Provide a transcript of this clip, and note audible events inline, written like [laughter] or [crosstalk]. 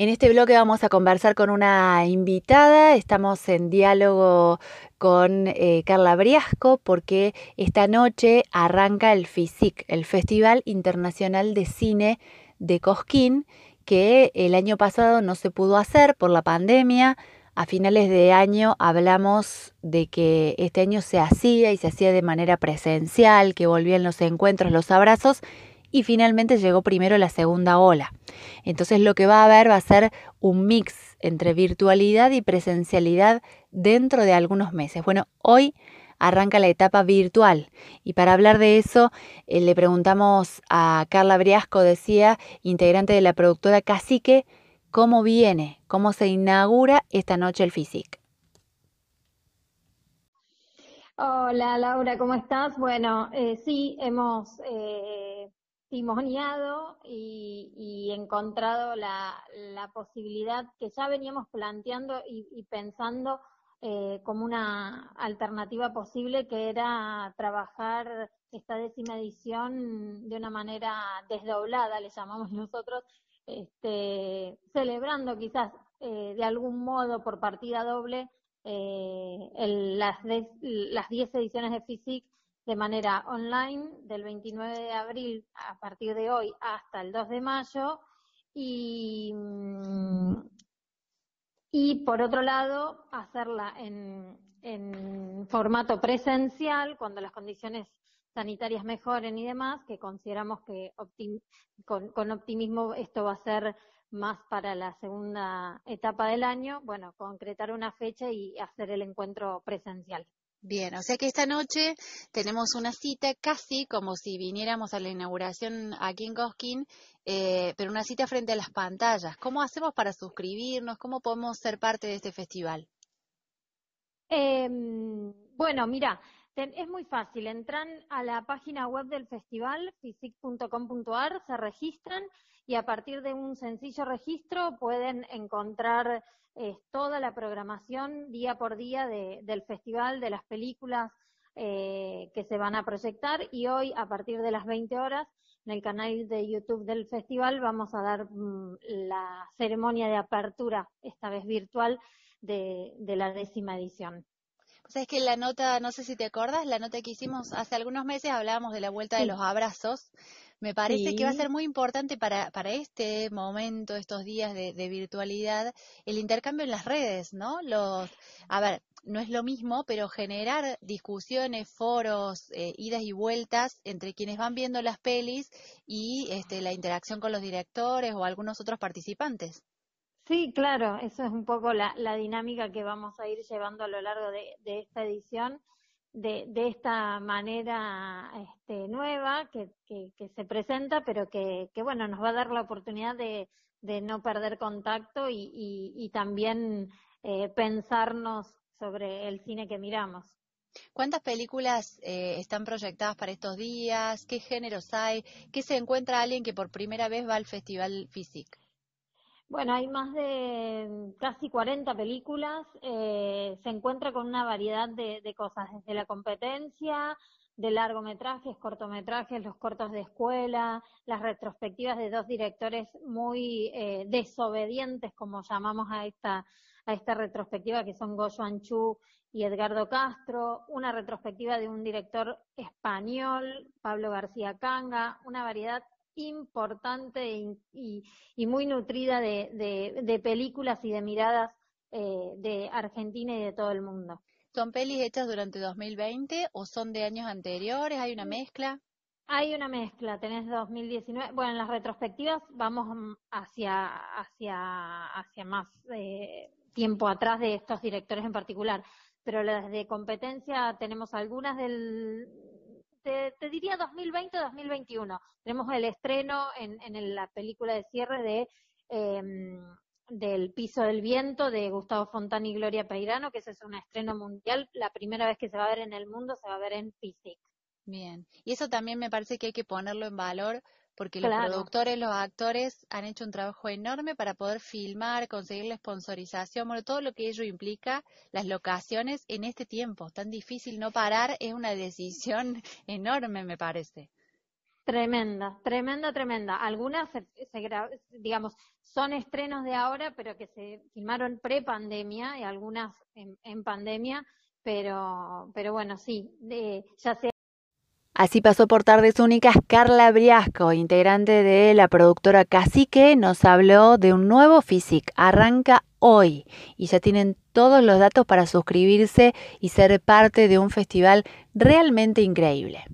En este bloque vamos a conversar con una invitada. Estamos en diálogo con eh, Carla Briasco porque esta noche arranca el FISIC, el Festival Internacional de Cine de Cosquín, que el año pasado no se pudo hacer por la pandemia. A finales de año hablamos de que este año se hacía y se hacía de manera presencial, que volvían los encuentros, los abrazos y finalmente llegó primero la segunda ola. Entonces lo que va a haber va a ser un mix entre virtualidad y presencialidad dentro de algunos meses. Bueno, hoy arranca la etapa virtual y para hablar de eso eh, le preguntamos a Carla Briasco, decía, integrante de la productora Cacique, cómo viene, cómo se inaugura esta noche el FISIC. Hola Laura, ¿cómo estás? Bueno, eh, sí, hemos eh, testimoniado y, encontrado la, posibilidad que ya veníamos planteando y, pensando eh, como una alternativa posible, que era trabajar esta décima edición de una manera desdoblada, le llamamos [laughs] nosotros, este, celebrando quizás eh, de algún modo por partida doble eh, las, las diez ediciones de FISIC de manera online del 29 de abril a partir de hoy hasta el 2 de mayo y, mm, y por otro lado hacerla en, formato presencial cuando las condiciones sanitarias mejoren y demás, que consideramos que con optimismo esto va a ser más para la segunda etapa del año, bueno, concretar una fecha y hacer el encuentro presencial. Bien, o sea que esta noche tenemos una cita casi como si viniéramos a la inauguración aquí en Cosquín, eh, pero una cita frente a las pantallas. ¿Cómo hacemos para suscribirnos? ¿Cómo podemos ser parte de este festival? Em, bueno, mira, es muy fácil. Entran a la página web del festival, physic.com.ar, se registran y a partir de un sencillo registro pueden encontrar eh, toda la programación día por día del festival, de las películas eh, que se van a proyectar y hoy a partir de las 20 horas en el canal de YouTube del festival vamos a dar mm, la ceremonia de apertura, esta vez virtual, de, la décima edición. Es que la nota, no sé si te acuerdas, la nota que hicimos hace algunos meses hablábamos de la vuelta de los abrazos me parece que va a ser muy importante para, para este momento, estos días de, virtualidad, el intercambio en las redes, ¿no? Los, a ver, no es lo mismo, pero generar discusiones, foros, eh, idas y vueltas entre quienes van viendo las pelis y este, la interacción con los directores o algunos otros participantes. Sí, claro, eso es un poco la, dinámica que vamos a ir llevando a lo largo de, esta edición de, de esta manera este, nueva que, que, se presenta, pero que, que, bueno, nos va a dar la oportunidad de, no perder contacto y, también eh, pensarnos sobre el cine que miramos. ¿Cuántas películas eh, están proyectadas para estos días? ¿Qué géneros hay? ¿Qué se encuentra alguien que por primera vez va al Festival Physique? Bueno, hay más de casi 40 películas. Eh, se encuentra con una variedad de, cosas, desde la competencia, de largometrajes, cortometrajes, los cortos de escuela, las retrospectivas de dos directores muy eh, desobedientes, como llamamos a esta, a esta retrospectiva, que son Goyo Anchu y Edgardo Castro, una retrospectiva de un director español, Pablo García Canga, una variedad importante y, muy nutrida de, películas y de miradas eh, de Argentina y de todo el mundo. ¿Son pelis hechas durante 2020 o son de años anteriores? ¿Hay una mezcla? Hay una mezcla, tenés 2019, bueno, en las retrospectivas vamos hacia, hacia, hacia más eh, tiempo atrás de estos directores en particular, pero las de competencia tenemos algunas del, diría 2020-2021. Tenemos el estreno en, en, la película de cierre de em, del Piso del Viento de Gustavo Fontana y Gloria Peirano, que ese es un estreno mundial. La primera vez que se va a ver en el mundo se va a ver en Physic. Bien, y eso también me parece que hay que ponerlo en valor porque los productores, los actores han hecho un trabajo enorme para poder filmar, conseguir la sponsorización, bueno, todo lo que ello implica, las locaciones en este tiempo tan difícil no parar es una decisión [laughs] enorme, me parece. Tremenda, tremenda, tremenda. Algunas, se, digamos, son estrenos de ahora, pero que se filmaron pre-pandemia y algunas en, pandemia, pero, pero bueno, sí, ya sea Así pasó por Tardes Únicas Carla Briasco, integrante de la productora Cacique, nos habló de un nuevo FISIC. Arranca hoy y ya tienen todos los datos para suscribirse y ser parte de un festival realmente increíble.